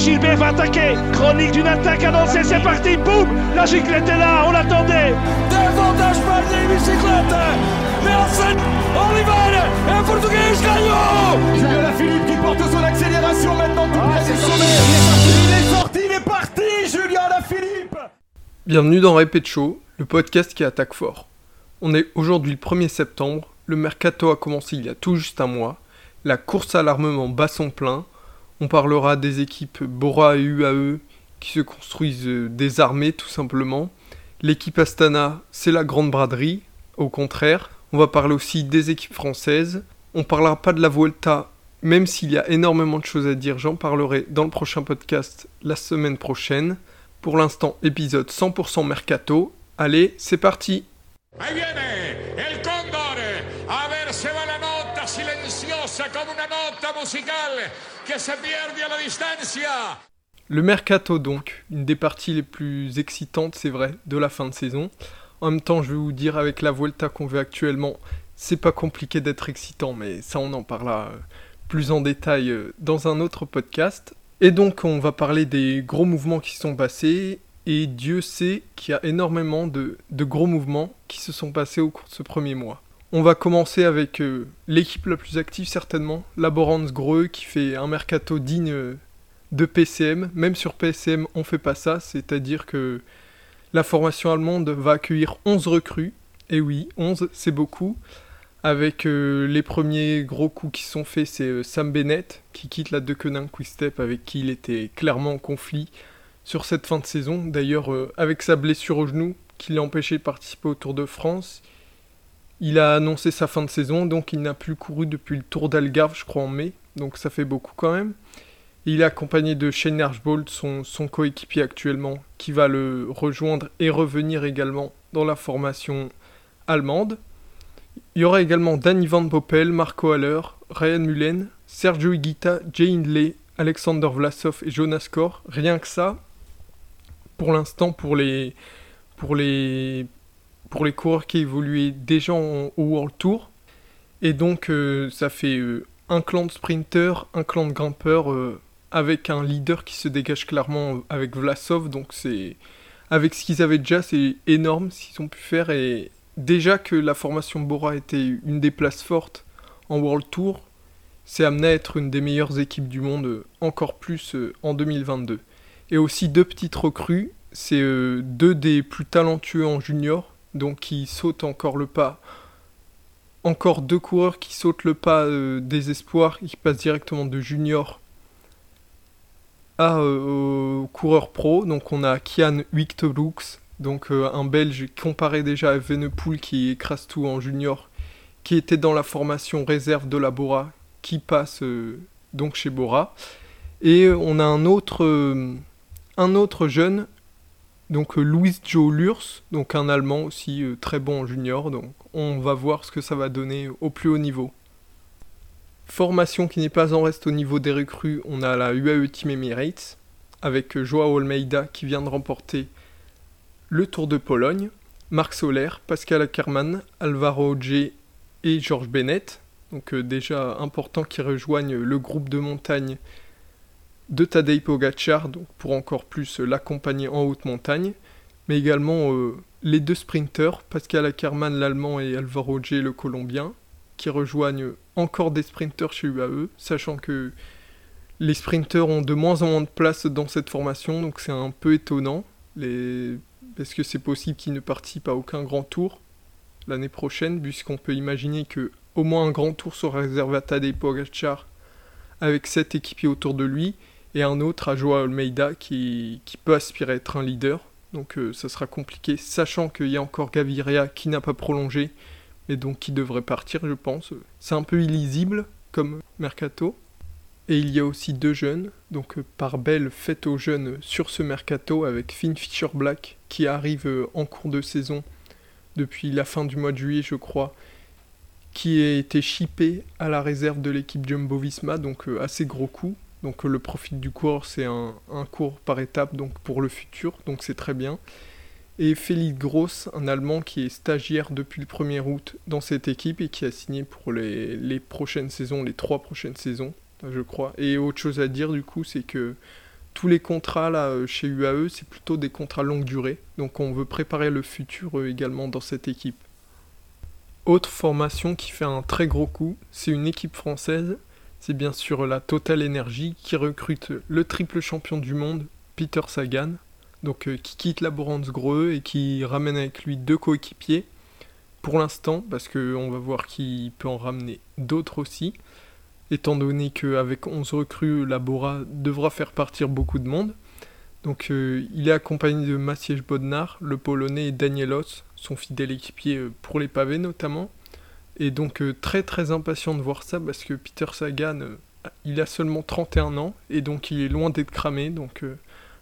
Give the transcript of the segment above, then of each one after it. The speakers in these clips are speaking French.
Gilbert va attaquer. Chronique d'une attaque annoncée, c'est parti. Boum La giclette est là, on l'attendait. Davantage pas de bicyclette. Mais enfin, Oliver et Portugais gagnant. Julien Philippe qui porte son accélération maintenant tout près du sommet. Il est sorti, il est sorti, il est parti, Julien Philippe. Bienvenue dans Répète Show, le podcast qui attaque fort. On est aujourd'hui le 1er septembre, le mercato a commencé il y a tout juste un mois, la course à l'armement bat son plein, on parlera des équipes Bora et UAE qui se construisent euh, des armées tout simplement. L'équipe Astana, c'est la grande braderie, au contraire. On va parler aussi des équipes françaises. On parlera pas de la Vuelta, même s'il y a énormément de choses à dire, j'en parlerai dans le prochain podcast la semaine prochaine. Pour l'instant, épisode 100% mercato. Allez, c'est parti le mercato donc, une des parties les plus excitantes, c'est vrai, de la fin de saison. En même temps, je vais vous dire avec la Vuelta qu'on veut actuellement, c'est pas compliqué d'être excitant, mais ça on en parlera euh, plus en détail euh, dans un autre podcast. Et donc on va parler des gros mouvements qui sont passés, et Dieu sait qu'il y a énormément de, de, gros mouvements qui se sont passés au cours de ce premier mois. On va commencer avec euh, l'équipe la plus active certainement, Laborance Greux qui fait un mercato digne euh, de PCM. Même sur PCM on fait pas ça, c'est-à-dire que la formation allemande va accueillir 11 recrues. Et oui, 11 c'est beaucoup. Avec euh, les premiers gros coups qui sont faits, c'est Sam Bennett qui quitte la Deceuninck Quick-Step avec qui il était clairement en conflit sur cette fin de saison. D'ailleurs avec sa blessure au genou qui l'a empêché de participer au Tour de France il a annoncé sa fin de saison, donc il n'a plus couru depuis le Tour d'Algarve, je crois, en mai. Donc ça fait beaucoup quand même. il est accompagné de Shane Archbold, son, coéquipier actuellement, qui va le rejoindre et revenir également dans la formation allemande. Il y aura également Danny Van Poppel, Marco Haller, Ryan Mullen, Sergio Higuita, Jay Hindley, Alexander Vlasov et Jonas Kor. Rien que ça, pour l'instant, pour les, pour les pour les coureurs qui évoluaient déjà au World Tour. Et donc euh, ça fait euh, un clan de sprinters, un clan de grimpeurs euh, avec un leader qui se dégage clairement avec Vlasov. Donc c'est avec ce qu'ils avaient déjà, c'est énorme ce qu'ils ont pu faire. Et déjà que la formation Bora était une des places fortes en World Tour, c'est amené à être une des meilleures équipes du monde, encore plus en 2022. Et aussi deux petites recrues, c'est deux des plus talentueux en junior, donc qui saute encore le pas. Encore deux coureurs qui sautent le pas euh, des espoirs, qui passent directement de junior à euh, coureur pro. Donc on a Kian Wictelux, donc euh, un Belge comparé déjà à Venepool qui écrase tout en junior, qui était dans la formation réserve de la Bora, qui passe donc chez Bora. Et on a un un autre jeune, donc euh, Louis Joe Lurs, donc un Allemand aussi euh, très bon junior, donc on va voir ce que ça va donner au plus haut niveau. Formation qui n'est pas en reste au niveau des recrues, on a la UAE Team Emirates, avec euh, Joao Almeida qui vient de remporter le Tour de Pologne, Marc Soler, Pascal Ackermann, Alvaro G et Georges Bennett, donc déjà important qu'ils rejoignent le groupe de montagne de Tadej Pogacar, donc pour encore plus euh, l'accompagner en haute montagne, mais également euh, les deux sprinteurs, Pascal Ackermann l'allemand et Alvaro G le colombien, qui rejoignent encore des sprinteurs chez UAE, sachant que les sprinteurs ont de moins en moins de place dans cette formation, donc c'est un peu étonnant. Les... Est-ce que c'est possible qu'ils ne participent à aucun grand tour l'année prochaine, puisqu'on peut imaginer que au moins un grand tour sera réservé à Tadej Pogacar avec sept équipiers autour de lui, et un autre à Joao Almeida qui, peut aspirer à être un leader. Donc euh, ça sera compliqué, sachant qu'il y a encore Gaviria qui n'a pas prolongé, mais donc qui devrait partir, je pense. C'est un peu illisible comme mercato. Et il y a aussi deux jeunes, donc euh, par belle fête aux jeunes sur ce mercato avec Finn Fisher Black qui arrive euh, en cours de saison depuis la fin du mois de juillet, je crois, qui a été chippé à la réserve de l'équipe Jumbo Visma, donc assez gros coup. Donc le profit du cours, c'est un, cours par étape donc pour le futur, donc c'est très bien. Et Félix Gross, un Allemand qui est stagiaire depuis le 1er août dans cette équipe et qui a signé pour les, prochaines saisons, les trois prochaines saisons, je crois. Et autre chose à dire du coup, c'est que tous les contrats euh, chez UAE, c'est plutôt des contrats longue durée. Donc on veut préparer le futur euh, également dans cette équipe. Autre formation qui fait un très gros coup, c'est une équipe française. C'est bien sûr la Total Energy qui recrute le triple champion du monde, Peter Sagan, donc euh, qui quitte la Greux et qui ramène avec lui deux coéquipiers. Pour l'instant, parce qu'on va voir qu'il peut en ramener d'autres aussi étant donné qu'avec 11 recrues, la Bora devra faire partir beaucoup de monde. Donc euh, il est accompagné de Maciej Bodnar, le Polonais, et Danielos, son fidèle équipier euh, pour les pavés notamment. Et donc euh, très très impatient de voir ça parce que Peter Sagan, il a seulement 31 ans et donc il est loin d'être cramé. Donc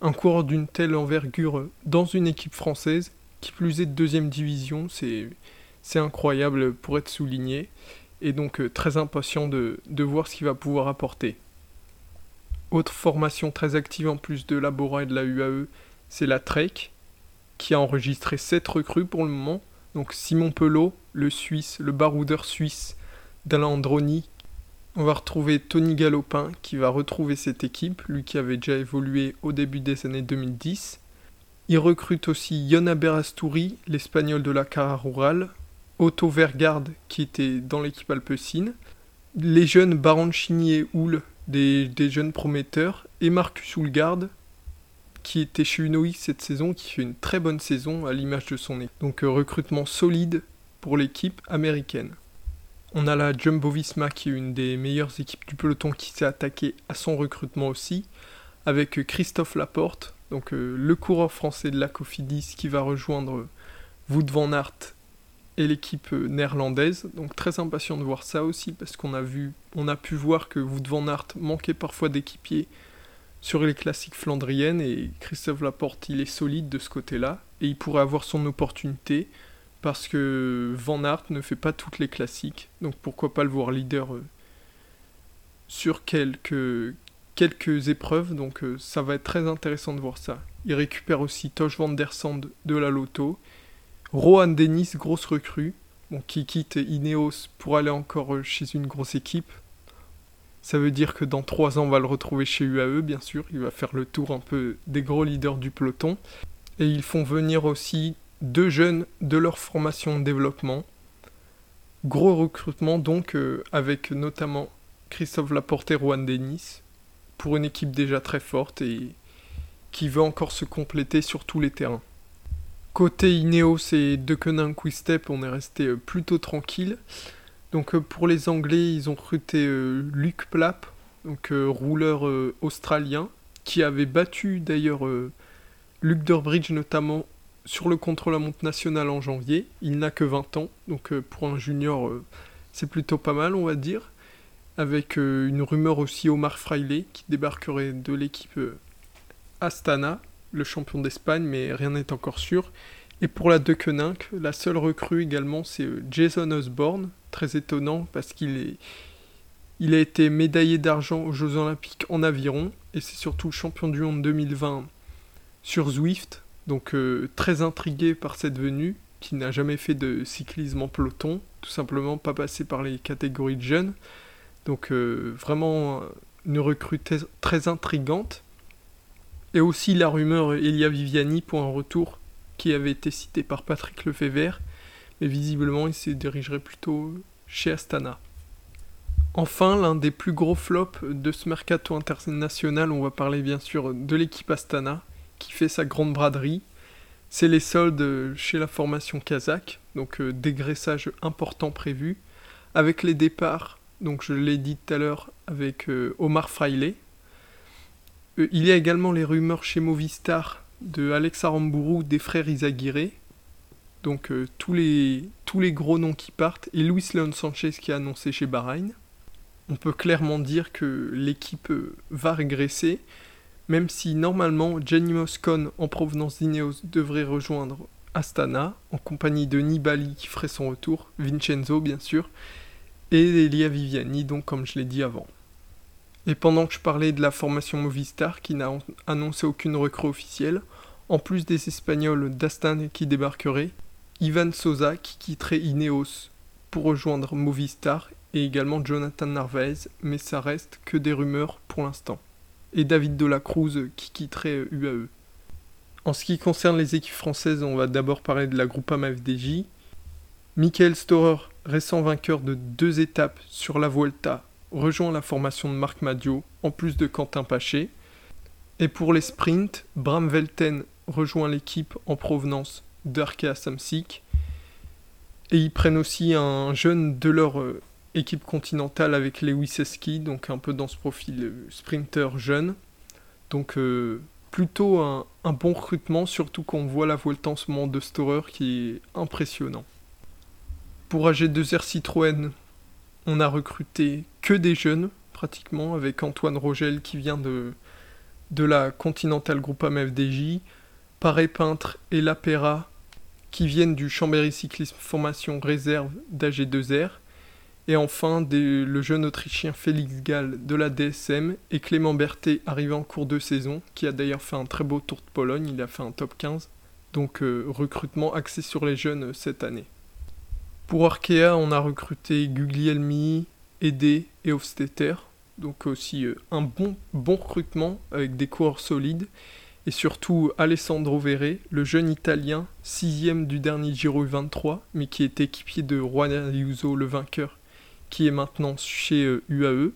un coureur d'une telle envergure dans une équipe française, qui plus est de deuxième division, c'est incroyable pour être souligné et donc euh, très impatient de, voir ce qu'il va pouvoir apporter. Autre formation très active en plus de la Bora et de la UAE, c'est la Trek, qui a enregistré 7 recrues pour le moment. Donc Simon Pelot, le Suisse, le baroudeur suisse d'Alain Androni. On va retrouver Tony Galopin qui va retrouver cette équipe, lui qui avait déjà évolué au début des années 2010. Il recrute aussi Yona Berastouri, l'espagnol de la Cara Rural, Otto Vergard qui était dans l'équipe alpecine, les jeunes Baroncini et Houle, des, jeunes prometteurs, et Marcus Houlgard qui était chez Unox cette saison, qui fait une très bonne saison à l'image de son équipe. Donc euh, recrutement solide pour l'équipe américaine. On a la Jumbo Visma qui est une des meilleures équipes du peloton qui s'est attaquée à son recrutement aussi, avec Christophe Laporte, donc euh, le coureur français de la Cofidis qui va rejoindre Wout van Aert et l'équipe euh, néerlandaise. Donc très impatient de voir ça aussi parce qu'on a vu, on a pu voir que Wout van Aert manquait parfois d'équipiers sur les classiques flandriennes et Christophe Laporte il est solide de ce côté-là et il pourrait avoir son opportunité parce que Van Aert ne fait pas toutes les classiques donc pourquoi pas le voir leader euh, sur quelques, quelques épreuves donc euh, ça va être très intéressant de voir ça. Il récupère aussi Tosh van der Sand de la Loto Rohan Dennis, grosse recrue, qui quitte Ineos pour aller encore euh, chez une grosse équipe. Ça veut dire que dans trois ans, on va le retrouver chez UAE, bien sûr. Il va faire le tour un peu des gros leaders du peloton. Et ils font venir aussi deux jeunes de leur formation de développement. Gros recrutement donc, euh, avec notamment Christophe Laporte et Rohan Dennis, pour une équipe déjà très forte et qui veut encore se compléter sur tous les terrains. Côté Ineos et Deceuninck Quick-Step, on est resté euh, plutôt tranquille. Donc euh, pour les Anglais, ils ont recruté euh, Luc Plapp, donc rouleur australien, qui avait battu d'ailleurs Luc Durbridge notamment sur le contre-la-montre nationale en janvier. Il n'a que 20 ans, donc pour un junior, c'est plutôt pas mal, on va dire. Avec une rumeur aussi Omar Fraile qui débarquerait de l'équipe Astana le champion d'Espagne, mais rien n'est encore sûr. Et pour la De la seule recrue également, c'est euh, Jason Osborne, très étonnant parce qu'il est, il a été médaillé d'argent aux Jeux Olympiques en aviron et c'est surtout champion du monde 2020 sur Zwift. Donc euh, très intrigué par cette venue, qui n'a jamais fait de cyclisme en peloton, tout simplement pas passé par les catégories de jeunes. Donc euh, vraiment une recrue très intrigante. Et aussi la rumeur Elia Viviani pour un retour qui avait été cité par Patrick Lefebvre, mais visiblement il se dirigerait plutôt chez Astana. Enfin, l'un des plus gros flops de ce mercato international, on va parler bien sûr de l'équipe Astana, qui fait sa grande braderie. C'est les soldes chez la formation kazakh, donc euh, dégraissage important prévu, avec les départs, donc je l'ai dit tout à l'heure, avec euh, Omar Fraile, euh, il y a également les rumeurs chez Movistar de Alex Aramburu des frères Izaguirre. Donc euh, tous, les, gros noms qui partent. Et Luis Leon Sanchez qui a annoncé chez Bahreïn. On peut clairement dire que l'équipe euh, va régresser. Même si normalement Jenny Moscon en provenance d'Ineos devrait rejoindre Astana en compagnie de Nibali qui ferait son retour, Vincenzo bien sûr, et Elia Viviani donc comme je l'ai dit avant. Et pendant que je parlais de la formation Movistar qui n'a annoncé aucune recrue officielle, en plus des Espagnols d'Astan qui débarqueraient, Ivan Sosa qui quitterait Ineos pour rejoindre Movistar et également Jonathan Narvaez, mais ça reste que des rumeurs pour l'instant. et David de la Cruz qui quitterait UAE. En ce qui concerne les équipes françaises, on va d'abord parler de la Groupama FDJ. Michael Storer, récent vainqueur de deux étapes sur la Vuelta, rejoint la formation de Marc Madio, en plus de Quentin Paché. Et pour les sprints, Bram Velten rejoint l'équipe en provenance d'Arkea Samsic. Et ils prennent aussi un jeune de leur euh, équipe continentale avec Lewis Eski, donc un peu dans ce profil euh, sprinter jeune. Donc euh, plutôt un, bon recrutement, surtout qu'on voit la Vuelta en ce moment de Storer qui est impressionnant. Pour AG2R Citroën, on a recruté que des jeunes, pratiquement, avec Antoine Rogel qui vient de, de la Continental Groupama FDJ, Paré Peintre et Lapera qui viennent du Chambéry Cyclisme Formation Réserve d'AG2R, et enfin, le jeune Autrichien Félix Gall de la DSM et Clément Berthet arrivé en cours de saison, qui a d'ailleurs fait un très beau tour de Pologne, il a fait un top 15. Donc euh, recrutement axé sur les jeunes euh, cette année. Pour Arkea, on a recruté Guglielmi, Ede et Hofstetter. Donc aussi euh, un bon, bon recrutement avec des coureurs solides. Et surtout Alessandro Verre, le jeune italien, sixième du dernier Giro 23, mais qui est équipier de Juan Ayuso, le vainqueur, qui est maintenant chez UAE. Euh,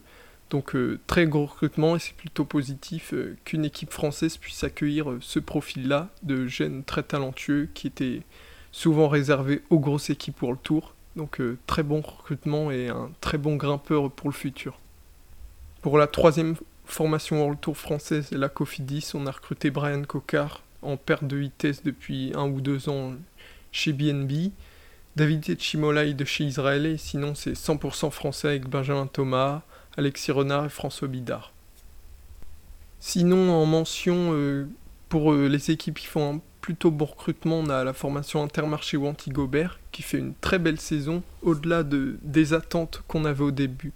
Donc euh, très gros recrutement et c'est plutôt positif qu'une équipe française puisse accueillir ce profil-là de jeunes très talentueux qui étaient souvent réservés aux grosses équipes pour le tour. Donc très bon recrutement et un très bon grimpeur pour le futur. Pour la troisième formation World Tour française, la Cofidis, on a recruté Brian Cocard en perte de vitesse depuis un ou deux ans chez BNB. David Chimolai de chez Israël, et sinon c'est 100% français avec Benjamin Thomas, Alexis Renard et François Bidard. Sinon, en mention, euh, pour euh, les équipes qui font un plutôt bon recrutement, on a la formation Intermarché Wanty Gobert qui fait une très belle saison, au-delà de, des attentes qu'on avait au début,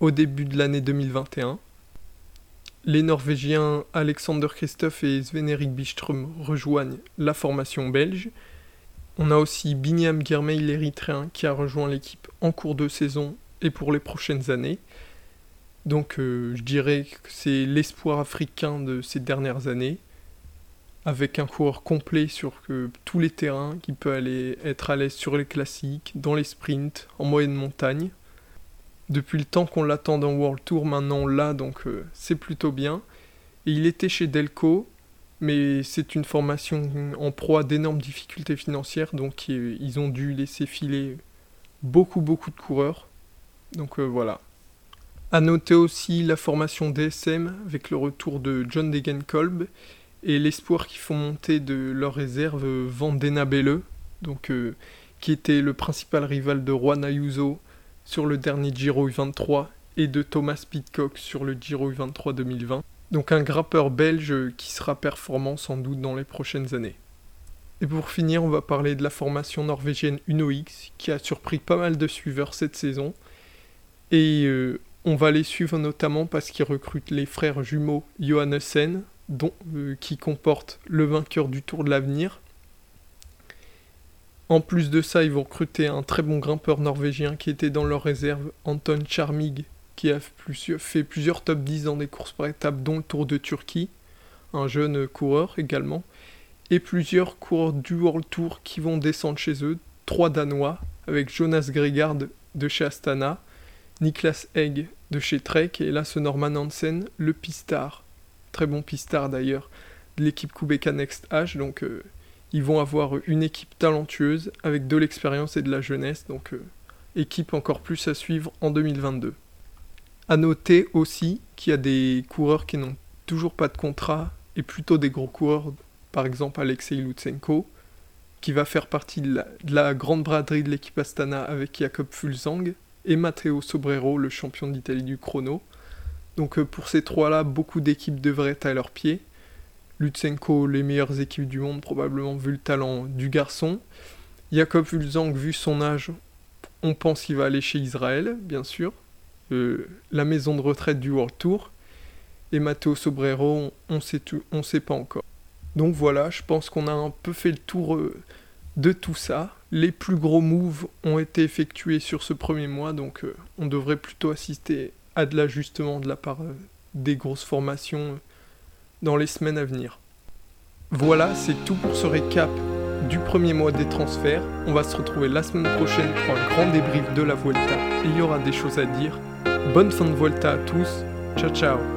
au début de l'année 2021. Les Norvégiens Alexander Christophe et Sven Erik Biström rejoignent la formation belge. On a aussi Binyam Girmay, l'érythréen, qui a rejoint l'équipe en cours de saison et pour les prochaines années. Donc euh, je dirais que c'est l'espoir africain de ces dernières années, avec un coureur complet sur tous les terrains, qui peut aller être à l'aise sur les classiques, dans les sprints, en moyenne montagne. Depuis le temps qu'on l'attend dans World Tour, maintenant l'a, donc euh, c'est plutôt bien. Et il était chez Delco, mais c'est une formation en proie d'énormes difficultés financières, donc ils ont dû laisser filer beaucoup beaucoup de coureurs. Donc euh, voilà. À noter aussi la formation DSM avec le retour de John Degenkolb et l'espoir qu'ils font monter de leur réserve Vandena Belle, donc euh, qui était le principal rival de Juan Ayuso sur le dernier Giro U23 et de Thomas Pitcock sur le Giro U23 2020. Donc un grappeur belge qui sera performant sans doute dans les prochaines années. Et pour finir, on va parler de la formation norvégienne UnoX qui a surpris pas mal de suiveurs cette saison. Et euh, on va les suivre notamment parce qu'ils recrutent les frères jumeaux Johannessen, dont, euh, qui comportent le vainqueur du Tour de l'Avenir. En plus de ça, ils vont recruter un très bon grimpeur norvégien qui était dans leur réserve, Anton Charmig, qui a fait plusieurs top 10 dans des courses par étapes, dont le Tour de Turquie, un jeune coureur également, et plusieurs coureurs du World Tour qui vont descendre chez eux, trois Danois, avec Jonas Gregard de chez Astana, Niklas Egg de chez Trek, et là ce Norman Hansen, le pistard, très bon pistard d'ailleurs, de l'équipe Kubeka Next H, donc euh, ils vont avoir une équipe talentueuse avec de l'expérience et de la jeunesse, donc euh, équipe encore plus à suivre en 2022. À noter aussi qu'il y a des coureurs qui n'ont toujours pas de contrat et plutôt des gros coureurs, par exemple Alexei Lutsenko, qui va faire partie de la, grande braderie de l'équipe Astana avec Jakob Fulzang et Matteo Sobrero, le champion d'Italie du chrono. Donc euh, pour ces trois-là, beaucoup d'équipes devraient être à leurs pieds. Lutsenko, les meilleures équipes du monde, probablement vu le talent du garçon. Jakob Fulzang, vu son âge, on pense qu'il va aller chez Israël, bien sûr. Euh, la maison de retraite du World Tour. Et Matteo Sobrero, on on sait pas encore. Donc voilà, je pense qu'on a un peu fait le tour euh, de tout ça. Les plus gros moves ont été effectués sur ce premier mois, donc on devrait plutôt assister à de l'ajustement de la part des grosses formations dans les semaines à venir. Voilà, c'est tout pour ce récap du premier mois des transferts. On va se retrouver la semaine prochaine pour un grand débrief de la Vuelta et il y aura des choses à dire. Bonne fin de Vuelta à tous. Ciao ciao